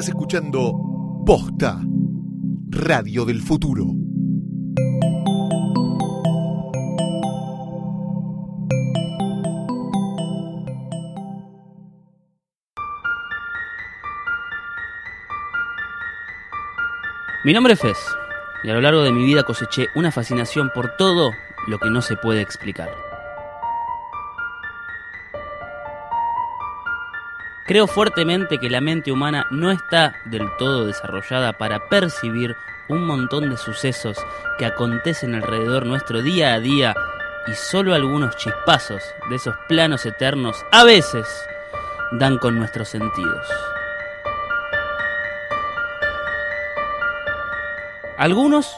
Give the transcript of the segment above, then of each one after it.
Estás escuchando Posta, Radio del Futuro. Mi nombre es Fez, y a lo largo de mi vida coseché una fascinación por todo lo que no se puede explicar. Creo fuertemente que la mente humana no está del todo desarrollada para percibir un montón de sucesos que acontecen alrededor nuestro día a día y solo algunos chispazos de esos planos eternos a veces dan con nuestros sentidos. Algunos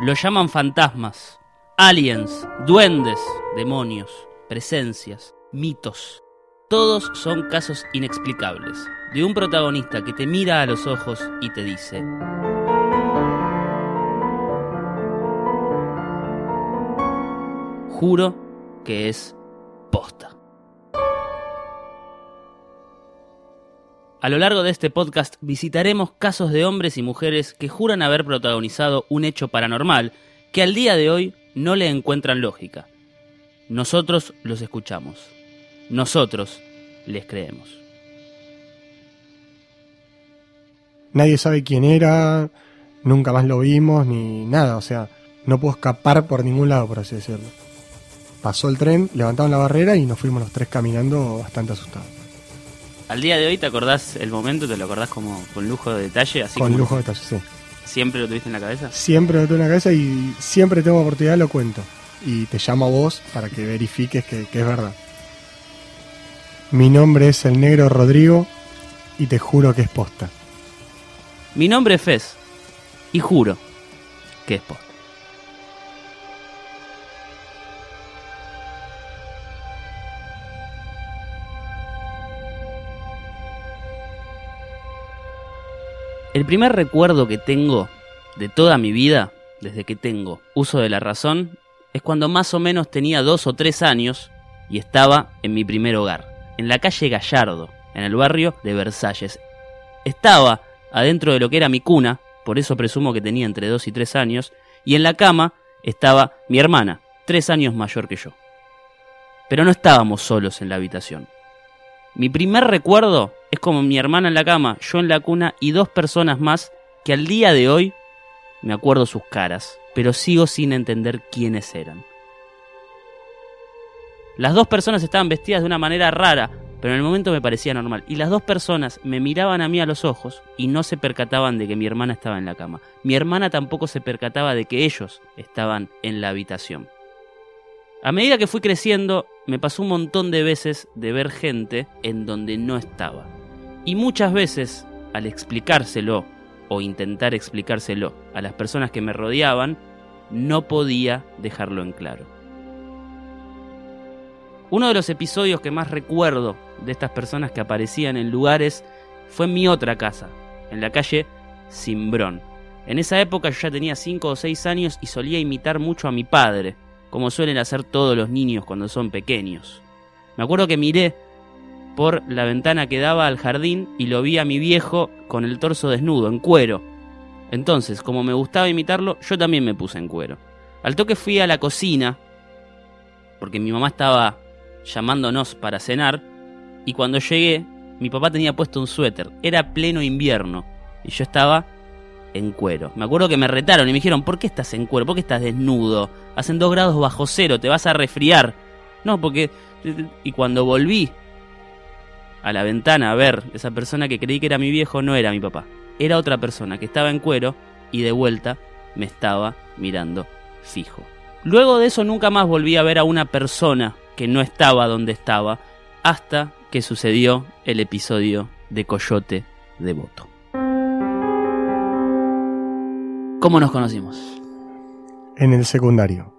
lo llaman fantasmas, aliens, duendes, demonios, presencias, mitos. Todos son casos inexplicables, de un protagonista que te mira a los ojos y te dice, juro que es posta. A lo largo de este podcast visitaremos casos de hombres y mujeres que juran haber protagonizado un hecho paranormal que al día de hoy no le encuentran lógica. Nosotros los escuchamos. Nosotros les creemos. Nadie sabe quién era, nunca más lo vimos ni nada, o sea, no puedo escapar por ningún lado, por así decirlo. Pasó el tren, levantaron la barrera y nos fuimos los tres caminando bastante asustados. Al día de hoy te acordás el momento, te lo acordás como con lujo de detalle, así Con como lujo de detalle, sí. siempre lo tuviste en la cabeza. Siempre lo tengo en la cabeza y siempre tengo oportunidad lo cuento. Y te llamo a vos para que verifiques que, que es verdad. Mi nombre es el negro Rodrigo y te juro que es posta. Mi nombre es Fez y juro que es posta. El primer recuerdo que tengo de toda mi vida, desde que tengo uso de la razón, es cuando más o menos tenía dos o tres años y estaba en mi primer hogar, en la calle Gallardo, en el barrio de Versalles. Estaba adentro de lo que era mi cuna, por eso presumo que tenía entre dos y tres años, y en la cama estaba mi hermana, tres años mayor que yo. Pero no estábamos solos en la habitación. Mi primer recuerdo es como mi hermana en la cama, yo en la cuna y dos personas más que al día de hoy me acuerdo sus caras, pero sigo sin entender quiénes eran. Las dos personas estaban vestidas de una manera rara, pero en el momento me parecía normal. Y las dos personas me miraban a mí a los ojos y no se percataban de que mi hermana estaba en la cama. Mi hermana tampoco se percataba de que ellos estaban en la habitación. A medida que fui creciendo, me pasó un montón de veces de ver gente en donde no estaba. Y muchas veces, al explicárselo o intentar explicárselo a las personas que me rodeaban, no podía dejarlo en claro. Uno de los episodios que más recuerdo de estas personas que aparecían en lugares fue en mi otra casa, en la calle Simbrón. En esa época yo ya tenía 5 o 6 años y solía imitar mucho a mi padre, como suelen hacer todos los niños cuando son pequeños. Me acuerdo que miré por la ventana que daba al jardín y lo vi a mi viejo con el torso desnudo, en cuero. Entonces, como me gustaba imitarlo, yo también me puse en cuero. Al toque fui a la cocina, porque mi mamá estaba llamándonos para cenar, y cuando llegué, mi papá tenía puesto un suéter. Era pleno invierno, y yo estaba en cuero. Me acuerdo que me retaron y me dijeron, ¿por qué estás en cuero? ¿Por qué estás desnudo? Hacen dos grados bajo cero, te vas a resfriar. No, porque... Y cuando volví a la ventana a ver esa persona que creí que era mi viejo, no era mi papá. Era otra persona que estaba en cuero y de vuelta me estaba mirando fijo. Luego de eso nunca más volví a ver a una persona que no estaba donde estaba hasta que sucedió el episodio de Coyote de Voto. ¿Cómo nos conocimos? En el secundario.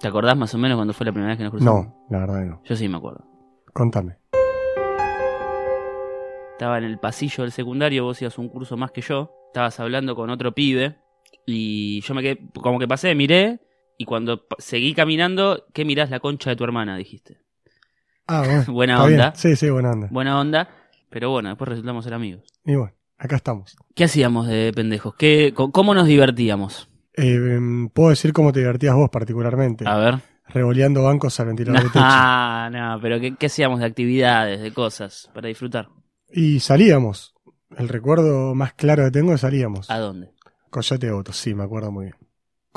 ¿Te acordás más o menos cuando fue la primera vez que nos cruzamos? No, la verdad que no. Yo sí me acuerdo. Contame. Estaba en el pasillo del secundario, vos ibas un curso más que yo, estabas hablando con otro pibe y yo me quedé, como que pasé, miré y cuando seguí caminando, ¿qué mirás la concha de tu hermana? Dijiste. Ah, bueno. Buena bien. onda. Sí, sí, buena onda. Buena onda, pero bueno, después resultamos ser amigos. Y bueno, acá estamos. ¿Qué hacíamos de pendejos? ¿Qué, ¿Cómo nos divertíamos? Eh, em, Puedo decir cómo te divertías vos particularmente. A ver. Revoleando bancos al ventilador de techo. No, no, pero ¿qué, qué hacíamos de actividades, de cosas para disfrutar? Y salíamos. El recuerdo más claro que tengo es salíamos. ¿A dónde? Coyote Otto, sí, me acuerdo muy bien.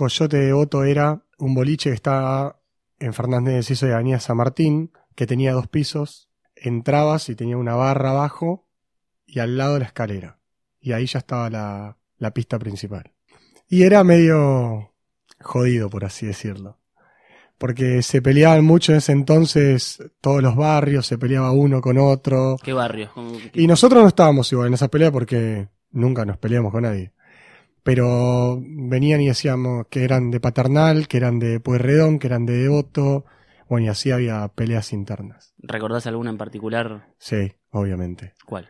Coyote de Otto era un boliche que estaba en Fernández de Enciso de Avenida San Martín, que tenía dos pisos. Entrabas y tenía una barra abajo y al lado la escalera. Y ahí ya estaba la, la pista principal. Y era medio jodido, por así decirlo. Porque se peleaban mucho en ese entonces todos los barrios, se peleaba uno con otro. ¿Qué barrio? ¿Cómo- qué- Y nosotros no estábamos igual en esa pelea porque nunca nos peleamos con nadie. Pero venían y decíamos que eran de Paternal, que eran de Pueyrredón, que eran de Devoto. Bueno, y así había peleas internas. ¿Recordás alguna en particular? Sí, obviamente. ¿Cuál?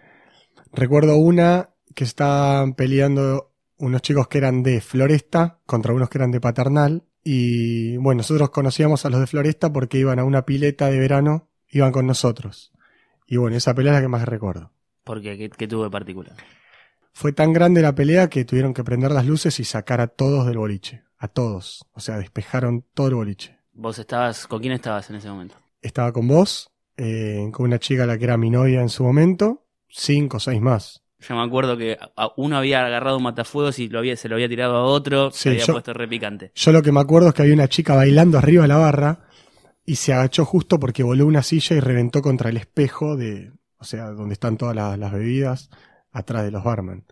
Recuerdo una que estaban peleando unos chicos que eran de Floresta contra unos que eran de Paternal. Y bueno, nosotros conocíamos a los de Floresta porque iban a una pileta de verano, iban con nosotros. Y bueno, esa pelea es la que más recuerdo. ¿Por qué? ¿Qué, qué tuvo de particular? Fue tan grande la pelea que tuvieron que prender las luces y sacar a todos del boliche. A todos. O sea, despejaron todo el boliche. ¿Vos estabas, con quién estabas en ese momento? Estaba con vos, eh, con una chica la que era mi novia en su momento, cinco o seis más. Yo me acuerdo que uno había agarrado un matafuegos y lo había, se lo había tirado a otro, Sí, se había yo- puesto repicante. Yo lo que me acuerdo es que había una chica bailando arriba de la barra y se agachó justo porque voló una silla y reventó contra el espejo de, o sea, donde están todas las, las bebidas, atrás de los barman.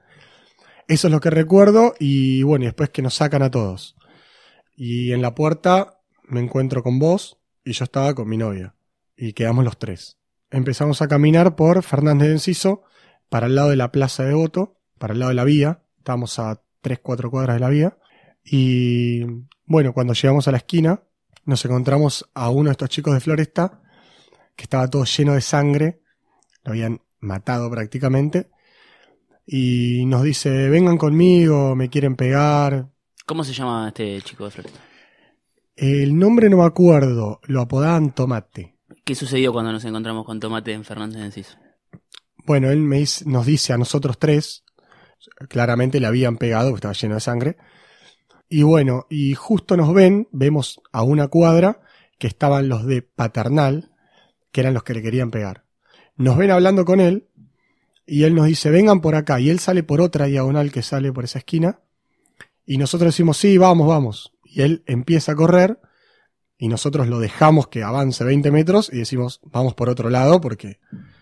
Eso es lo que recuerdo y bueno, y después que nos sacan a todos. Y en la puerta me encuentro con vos y yo estaba con mi novia y quedamos los tres. Empezamos a caminar por Fernández de Enciso para el lado de la Plaza de Voto, para el lado de la vía. Estábamos a 3, 4 cuadras de la vía. Y bueno, cuando llegamos a la esquina, nos encontramos a uno de estos chicos de Floresta, que estaba todo lleno de sangre, lo habían matado prácticamente, y nos dice, vengan conmigo, me quieren pegar. ¿Cómo se llama este chico de Floresta? El nombre no me acuerdo, lo apodaban Tomate. ¿Qué sucedió cuando nos encontramos con Tomate en Fernández de Enciso? Bueno, él me dice- nos dice a nosotros tres, claramente le habían pegado, estaba lleno de sangre. Y bueno, y justo nos ven, vemos a una cuadra que estaban los de Paternal, que eran los que le querían pegar. Nos ven hablando con él, y él nos dice, vengan por acá, y él sale por otra diagonal que sale por esa esquina, y nosotros decimos, sí, vamos, vamos. Y él empieza a correr, y nosotros lo dejamos que avance 20 metros, y decimos, vamos por otro lado, porque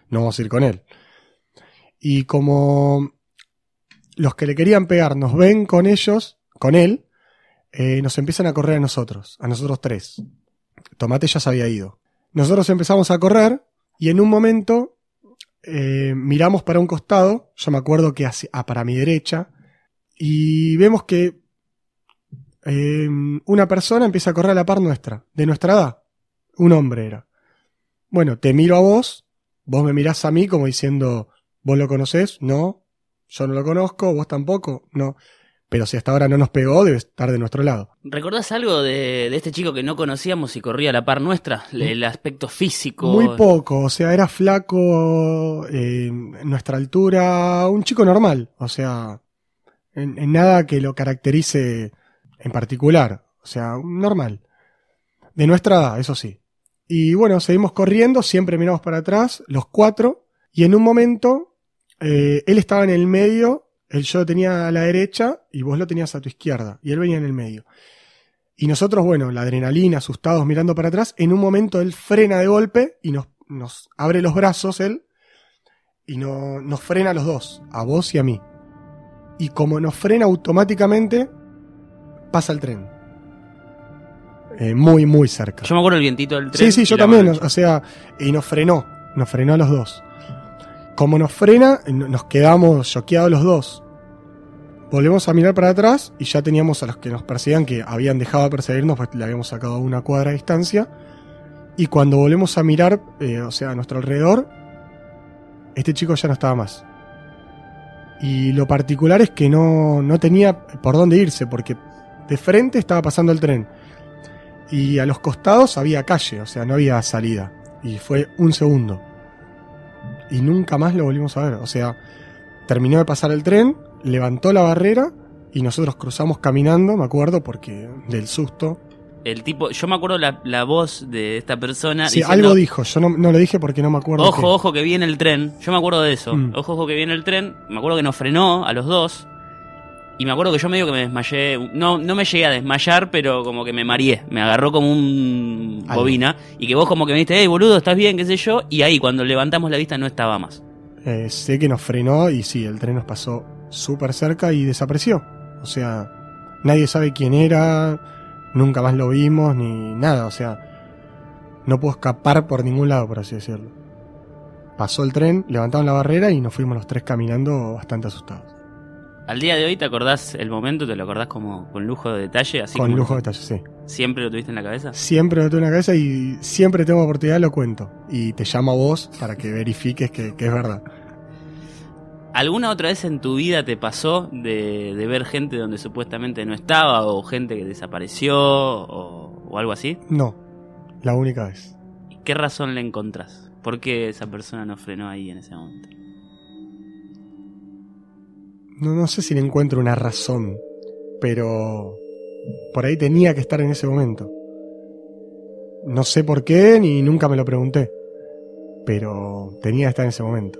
no vamos a ir con él. Y como los que le querían pegar nos ven con ellos, con él, eh, nos empiezan a correr a nosotros, a nosotros tres. Tomate ya se había ido. Nosotros empezamos a correr y en un momento eh, miramos para un costado, yo me acuerdo que hacia, ah, para mi derecha, y vemos que eh, una persona empieza a correr a la par nuestra, de nuestra edad. Un hombre era. Bueno, te miro a vos, vos me mirás a mí como diciendo, ¿vos lo conocés? No, yo no lo conozco, vos tampoco, no. Pero si hasta ahora no nos pegó, debe estar de nuestro lado. ¿Recordás algo de, de este chico que no conocíamos y corría a la par nuestra? El aspecto físico. Muy poco, o sea, era flaco, eh, nuestra altura, un chico normal, o sea, en, en nada que lo caracterice en particular, o sea, normal. De nuestra edad, eso sí. Y bueno, seguimos corriendo, siempre miramos para atrás, los cuatro, y en un momento, eh, él estaba en el medio, él yo lo tenía a la derecha y vos lo tenías a tu izquierda, y él venía en el medio. Y nosotros, bueno, la adrenalina, asustados, mirando para atrás, en un momento él frena de golpe y nos, nos abre los brazos él y no, nos frena a los dos, a vos y a mí. Y como nos frena automáticamente, pasa el tren. Eh, muy, muy cerca. Yo me acuerdo el vientito del tren. Sí, sí, yo también, o sea, y nos frenó, nos frenó a los dos. Como nos frena, nos quedamos choqueados los dos. Volvemos a mirar para atrás y ya teníamos a los que nos perseguían, que habían dejado de perseguirnos, pues le habíamos sacado una cuadra de distancia. Y cuando volvemos a mirar, eh, o sea, a nuestro alrededor, este chico ya no estaba más. Y lo particular es que no, no tenía por dónde irse, porque de frente estaba pasando el tren. Y a los costados había calle, o sea, no había salida. Y fue un segundo. Y nunca más lo volvimos a ver. O sea, terminó de pasar el tren, levantó la barrera y nosotros cruzamos caminando, me acuerdo, porque del susto. El tipo, yo me acuerdo la, la voz de esta persona. Sí, diciendo, algo dijo, yo no, no lo dije porque no me acuerdo. Ojo, ojo que viene el tren. Yo me acuerdo de eso. Mm. Ojo, ojo que viene el tren. Me acuerdo que nos frenó a los dos. Y me acuerdo que yo medio que me desmayé. No, no me llegué a desmayar, pero como que me mareé. Me agarró como un Algo. bobina. Y que vos como que me dijiste, hey boludo, ¿estás bien? ¿Qué sé yo? Y ahí cuando levantamos la vista no estaba más. Eh, sé que nos frenó y sí, el tren nos pasó súper cerca y desapareció. O sea, nadie sabe quién era, nunca más lo vimos ni nada. O sea, no pudo escapar por ningún lado, por así decirlo. Pasó el tren, levantaron la barrera y nos fuimos los tres caminando bastante asustados. Al día de hoy, ¿te acordás el momento? ¿Te lo acordás como con lujo de detalle? Así Con como lujo de detalle, sí. ¿Siempre lo tuviste en la cabeza? Siempre lo tengo en la cabeza y siempre tengo oportunidad lo cuento. Y te llamo a vos para que verifiques que, que es verdad. ¿Alguna otra vez en tu vida te pasó de, de ver gente donde supuestamente no estaba o gente que desapareció o, o algo así? No, la única vez. ¿Y ¿Qué razón le encontrás? ¿Por qué esa persona no frenó ahí en ese momento? No, no sé si le encuentro una razón, pero por ahí tenía que estar en ese momento. No sé por qué, ni nunca me lo pregunté, pero tenía que estar en ese momento.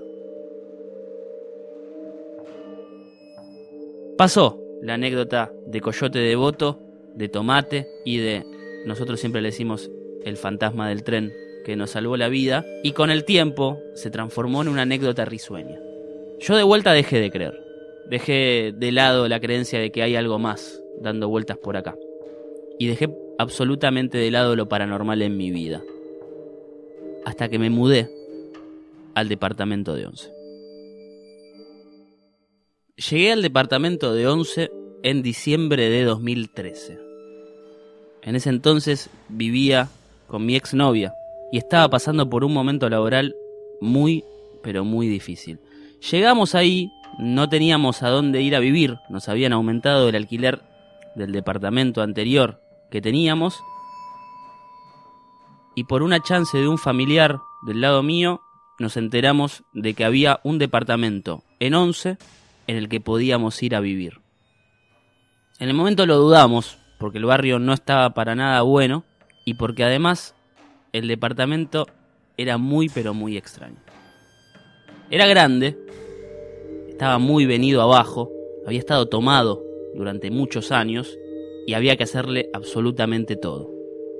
Pasó la anécdota de Coyote Devoto, de Tomate y de, nosotros siempre le decimos, el fantasma del tren que nos salvó la vida, y con el tiempo se transformó en una anécdota risueña. Yo de vuelta dejé de creer, dejé de lado la creencia de que hay algo más dando vueltas por acá, y dejé absolutamente de lado lo paranormal en mi vida, hasta que me mudé al departamento de Once. Llegué al departamento de Once en diciembre de 2013. En ese entonces vivía con mi exnovia y estaba pasando por un momento laboral muy, pero muy difícil. Llegamos ahí, no teníamos a dónde ir a vivir, nos habían aumentado el alquiler del departamento anterior que teníamos y por una chance de un familiar del lado mío nos enteramos de que había un departamento en Once en el que podíamos ir a vivir. En el momento lo dudamos, porque el barrio no estaba para nada bueno y porque además el departamento era muy pero muy extraño. Era grande, estaba muy venido abajo, había estado tomado durante muchos años y había que hacerle absolutamente todo.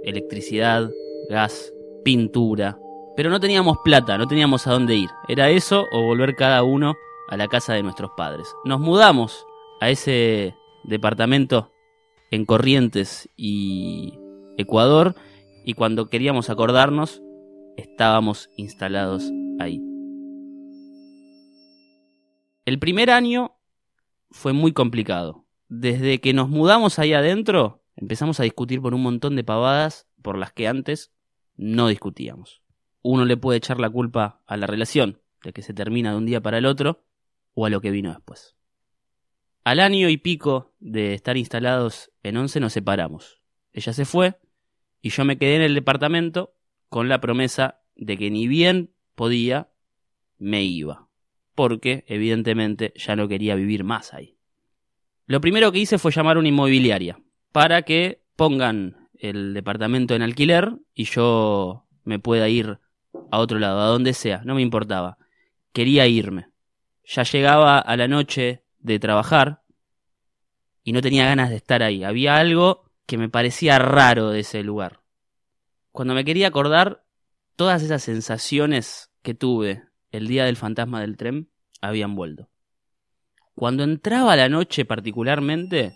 Electricidad, gas, pintura. Pero no teníamos plata, no teníamos a dónde ir. Era eso o volver cada uno a la casa de nuestros padres. Nos mudamos a ese departamento en Corrientes y Ecuador y cuando queríamos acordarnos estábamos instalados ahí. El primer año fue muy complicado. Desde que nos mudamos ahí adentro empezamos a discutir por un montón de pavadas por las que antes no discutíamos. Uno le puede echar la culpa a la relación, de que se termina de un día para el otro, o a lo que vino después. Al año y pico de estar instalados en Once nos separamos. Ella se fue y yo me quedé en el departamento con la promesa de que ni bien podía, me iba. Porque, evidentemente, ya no quería vivir más ahí. Lo primero que hice fue llamar a una inmobiliaria para que pongan el departamento en alquiler y yo me pueda ir a otro lado, a donde sea, no me importaba. Quería irme ya llegaba a la noche de trabajar y no tenía ganas de estar ahí. Había algo que me parecía raro de ese lugar. Cuando me quería acordar, todas esas sensaciones que tuve el día del fantasma del tren habían vuelto. Cuando entraba la noche particularmente,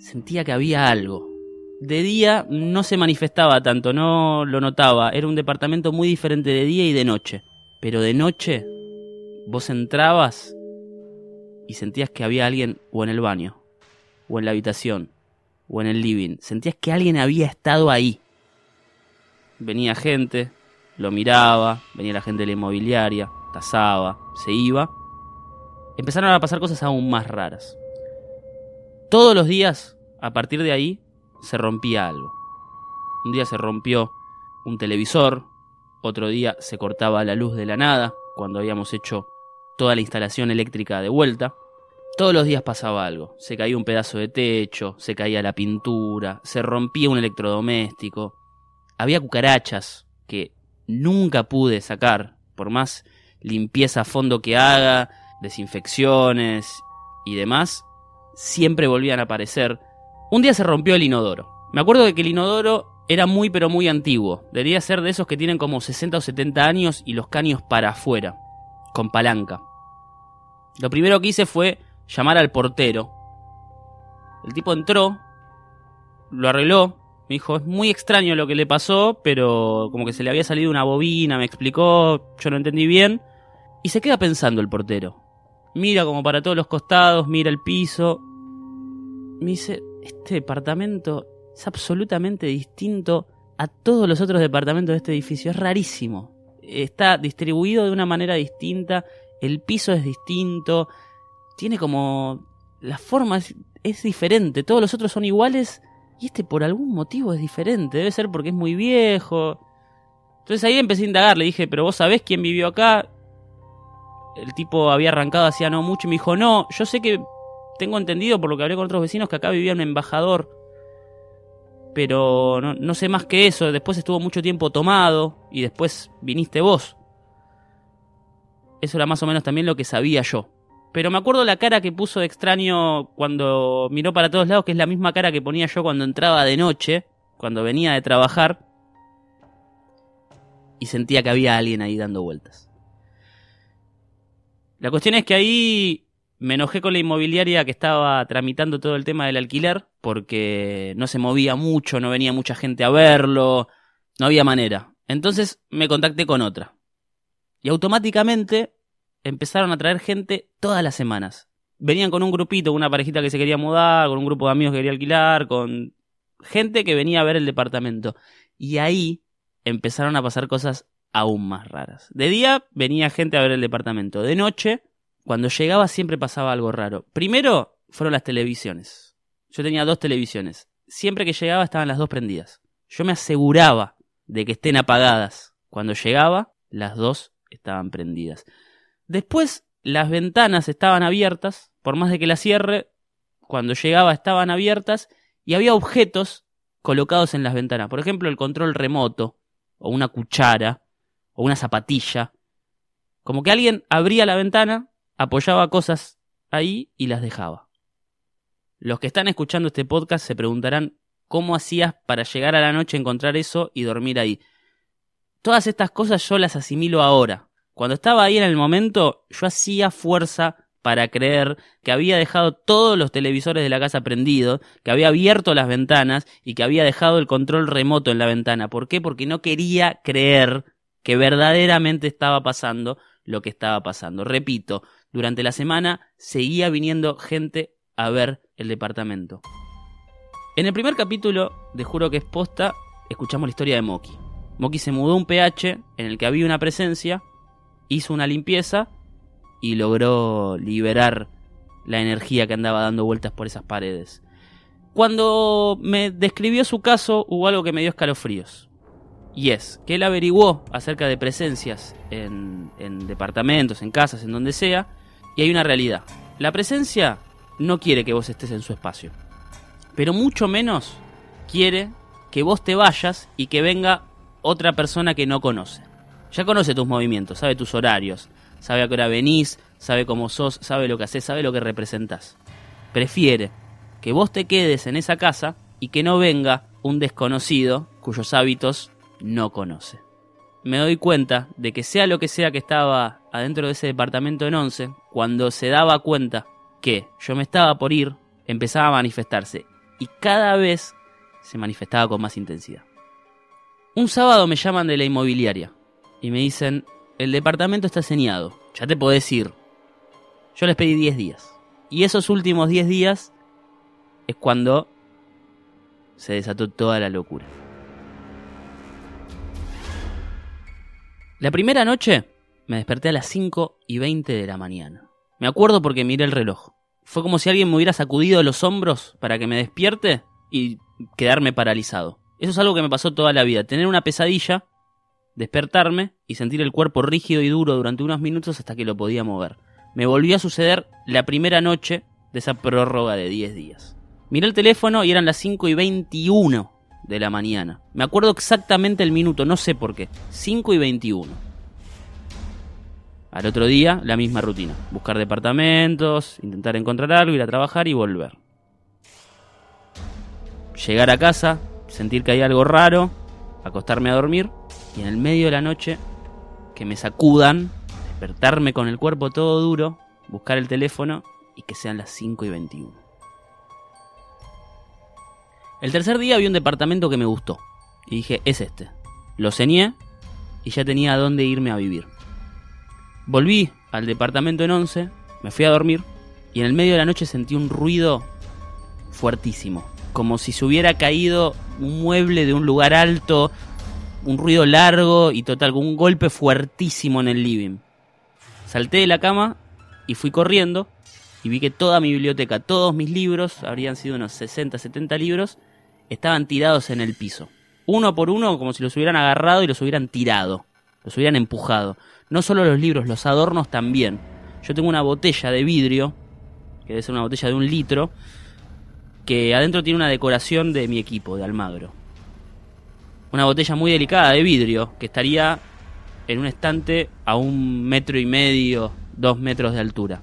sentía que había algo. De día no se manifestaba tanto, no lo notaba. Era un departamento muy diferente de día y de noche. Pero de noche vos entrabas y sentías que había alguien o en el baño, o en la habitación, o en el living. Sentías que alguien había estado ahí. Venía gente, lo miraba, venía la gente de la inmobiliaria, tasaba, se iba. Empezaron a pasar cosas aún más raras. Todos los días, a partir de ahí, se rompía algo. Un día se rompió un televisor, otro día se cortaba la luz de la nada, cuando habíamos hecho toda la instalación eléctrica de vuelta. Todos los días pasaba algo. Se caía un pedazo de techo, se caía la pintura, se rompía un electrodoméstico. Había cucarachas que nunca pude sacar, por más limpieza a fondo que haga, desinfecciones y demás, siempre volvían a aparecer. Un día se rompió el inodoro. Me acuerdo de que el inodoro era muy pero muy antiguo. Debería ser de esos que tienen como 60 o 70 años y los caños para afuera, con palanca. Lo primero que hice fue llamar al portero. El tipo entró, lo arregló, me dijo, es muy extraño lo que le pasó, pero como que se le había salido una bobina, me explicó, yo no entendí bien. Y se queda pensando el portero. Mira como para todos los costados, mira el piso. Me dice, este departamento es absolutamente distinto a todos los otros departamentos de este edificio. Es rarísimo. Está distribuido de una manera distinta. El piso es distinto. Tiene como... La forma es, es diferente. Todos los otros son iguales. Y este por algún motivo es diferente. Debe ser porque es muy viejo. Entonces ahí empecé a indagar. Le dije, pero vos sabés quién vivió acá el tipo había arrancado hacía no mucho y me dijo, no, yo sé que tengo entendido por lo que hablé con otros vecinos que acá vivía un embajador, pero no, sé más que eso, después estuvo mucho tiempo tomado y después viniste vos. Eso era más o menos también lo que sabía yo. Pero me acuerdo la cara que puso extraño cuando miró para todos lados, que es la misma cara que ponía yo cuando entraba de noche, cuando venía de trabajar, y sentía que había alguien ahí dando vueltas. La cuestión es que ahí me enojé con la inmobiliaria que estaba tramitando todo el tema del alquiler porque no se movía mucho, no venía mucha gente a verlo, no había manera. Entonces me contacté con otra. Y automáticamente empezaron a traer gente todas las semanas. Venían con un grupito, una parejita que se quería mudar, con un grupo de amigos que quería alquilar, con gente que venía a ver el departamento. Y ahí empezaron a pasar cosas aún más raras. De día venía gente a ver el departamento. De noche, cuando llegaba siempre pasaba algo raro. Primero fueron las televisiones. Yo tenía dos televisiones. Siempre que llegaba estaban las dos prendidas. Yo me aseguraba de que estén apagadas. Cuando llegaba, las dos estaban prendidas. Después, las ventanas estaban abiertas. Por más de que las cierre, cuando llegaba estaban abiertas y había objetos colocados en las ventanas. Por ejemplo, el control remoto o una cuchara o una zapatilla. Como que alguien abría la ventana, apoyaba cosas ahí y las dejaba. Los que están escuchando este podcast se preguntarán cómo hacías para llegar a la noche encontrar eso y dormir ahí. Todas estas cosas yo las asimilo ahora. Cuando estaba ahí en el momento, yo hacía fuerza para creer que había dejado todos los televisores de la casa prendidos, que había abierto las ventanas y que había dejado el control remoto en la ventana. ¿Por qué? Porque no quería creer que verdaderamente estaba pasando lo que estaba pasando. Repito, durante la semana seguía viniendo gente a ver el departamento. En el primer capítulo de Juro que es posta, escuchamos la historia de Moki. Moki se mudó a un PH en el que había una presencia, hizo una limpieza y logró liberar la energía que andaba dando vueltas por esas paredes. Cuando me describió su caso hubo algo que me dio escalofríos. Y es que él averiguó acerca de presencias en, departamentos, en casas, en donde sea, y hay una realidad. La presencia no quiere que vos estés en su espacio, pero mucho menos quiere que vos te vayas y que venga otra persona que no conoce. Ya conoce tus movimientos, sabe tus horarios, sabe a qué hora venís, sabe cómo sos, sabe lo que haces, sabe lo que representás. Prefiere que vos te quedes en esa casa y que no venga un desconocido cuyos hábitos no conoce. Me doy cuenta de que sea lo que sea que estaba adentro de ese departamento en once, cuando se daba cuenta que yo me estaba por ir, empezaba a manifestarse y cada vez se manifestaba con más intensidad. Un sábado me llaman de la inmobiliaria y me dicen, el departamento está señado, ya te podés ir. Yo les pedí 10 días. Y esos últimos 10 días es cuando se desató toda la locura. La primera noche me desperté a las 5 y 20 de la mañana. Me acuerdo porque miré el reloj. Fue como si alguien me hubiera sacudido los hombros para que me despierte y quedarme paralizado. Eso es algo que me pasó toda la vida. Tener una pesadilla, despertarme y sentir el cuerpo rígido y duro durante unos minutos hasta que lo podía mover. me volvió a suceder la primera noche de esa prórroga de 10 días. Miré el teléfono y eran las 5 y 21 de la mañana. Me acuerdo exactamente el minuto, no sé por qué. 5 y 21. Al otro día, la misma rutina. Buscar departamentos, intentar encontrar algo, ir a trabajar y volver. Llegar a casa, sentir que hay algo raro, acostarme a dormir y en el medio de la noche que me sacudan, despertarme con el cuerpo todo duro, buscar el teléfono y que sean las 5 y 21. El tercer día vi un departamento que me gustó y dije, es este. Lo ceñé y ya tenía a dónde irme a vivir. Volví al departamento en 11, me fui a dormir y en el medio de la noche sentí un ruido fuertísimo, como si se hubiera caído un mueble de un lugar alto, un ruido largo y total, un golpe fuertísimo en el living. Salté de la cama y fui corriendo y vi que toda mi biblioteca, todos mis libros, habrían sido unos 60, 70 libros, estaban tirados en el piso. Uno por uno, como si los hubieran agarrado y los hubieran tirado, los hubieran empujado. No solo los libros, los adornos también. Yo tengo una botella de vidrio, que debe ser una botella de un litro, que adentro tiene una decoración de mi equipo, de Almagro. Una botella muy delicada de vidrio, que estaría en un estante a un metro y medio, dos metros de altura.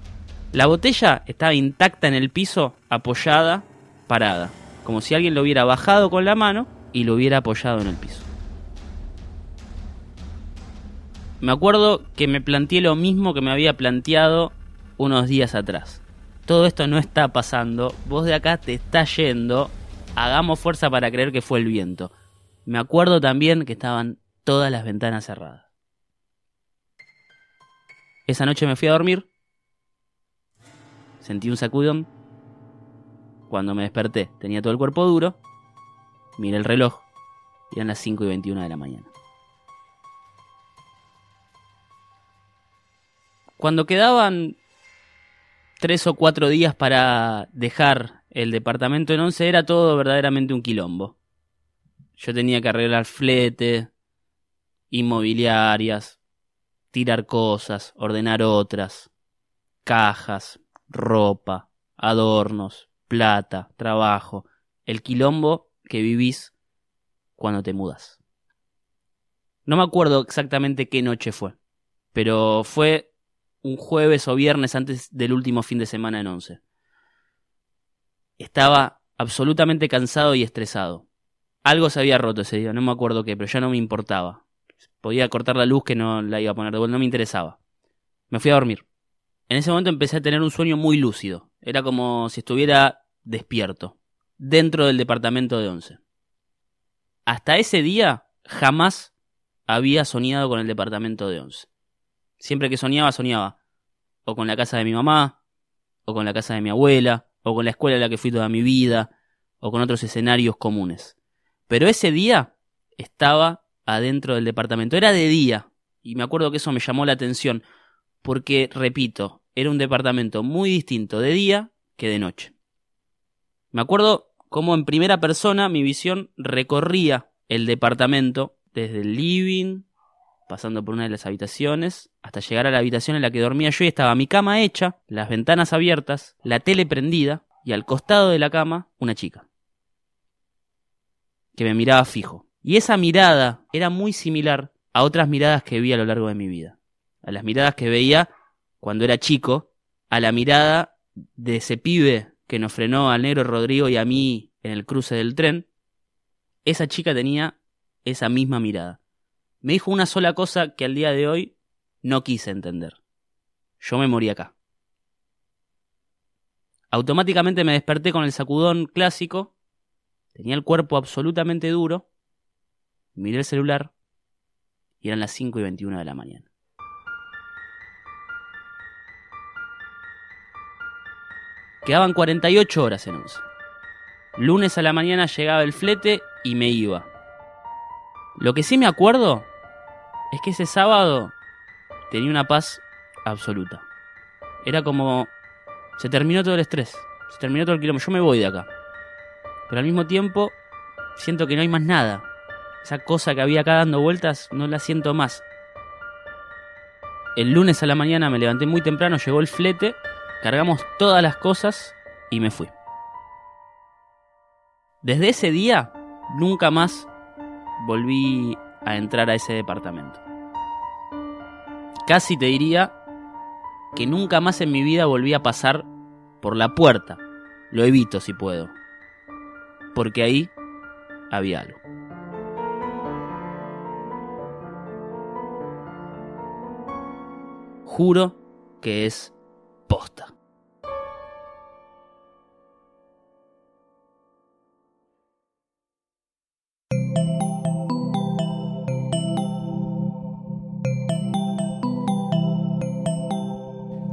La botella estaba intacta en el piso, apoyada, parada, como si alguien lo hubiera bajado con la mano y lo hubiera apoyado en el piso. Me acuerdo que me planteé lo mismo que me había planteado unos días atrás. Todo esto no está pasando, vos de acá te está yendo, hagamos fuerza para creer que fue el viento. Me acuerdo también que estaban todas las ventanas cerradas. Esa noche me fui a dormir, sentí un sacudón. Cuando me desperté tenía todo el cuerpo duro, miré el reloj eran las 5 y 21 de la mañana. Cuando quedaban tres o cuatro días para dejar el departamento en once era todo verdaderamente un quilombo. Yo tenía que arreglar flete, inmobiliarias, tirar cosas, ordenar otras, cajas, ropa, adornos, plata, trabajo, el quilombo que vivís cuando te mudas. No me acuerdo exactamente qué noche fue, pero fue un jueves o viernes antes del último fin de semana en once. Estaba absolutamente cansado y estresado. Algo se había roto ese día, no me acuerdo qué, pero ya no me importaba. Podía cortar la luz que no la iba a poner de vuelta, no me interesaba. Me fui a dormir. En ese momento empecé a tener un sueño muy lúcido. Era como si estuviera despierto, dentro del departamento de once. Hasta ese día jamás había soñado con el departamento de once. Siempre que soñaba, soñaba. O con la casa de mi mamá, o con la casa de mi abuela, o con la escuela en la que fui toda mi vida, o con otros escenarios comunes. Pero ese día estaba adentro del departamento. Era de día. Y me acuerdo que eso me llamó la atención. Porque, repito, era un departamento muy distinto de día que de noche. Me acuerdo cómo en primera persona mi visión recorría el departamento desde el living, pasando por una de las habitaciones, hasta llegar a la habitación en la que dormía yo y estaba mi cama hecha, las ventanas abiertas, la tele prendida y al costado de la cama una chica que me miraba fijo. Y esa mirada era muy similar a otras miradas que vi a lo largo de mi vida. A las miradas que veía cuando era chico, a la mirada de ese pibe que nos frenó al negro Rodrigo y a mí en el cruce del tren. Esa chica tenía esa misma mirada me dijo una sola cosa que al día de hoy no quise entender. Yo me morí acá. Automáticamente me desperté con el sacudón clásico, tenía el cuerpo absolutamente duro, miré el celular y eran las 5 y 21 de la mañana. Quedaban 48 horas en 11. Lunes a la mañana llegaba el flete y me iba. Lo que sí me acuerdo es que ese sábado tenía una paz absoluta. Era como... Se terminó todo el estrés, se terminó todo el kilómetro, yo me voy de acá. Pero al mismo tiempo siento que no hay más nada. Esa cosa que había acá dando vueltas no la siento más. El lunes a la mañana me levanté muy temprano, llegó el flete, cargamos todas las cosas y me fui. Desde ese día, nunca más volví a entrar a ese departamento. Casi te diría que nunca más en mi vida volví a pasar por la puerta. Lo evito si puedo. Porque ahí había algo. Juro que es posta.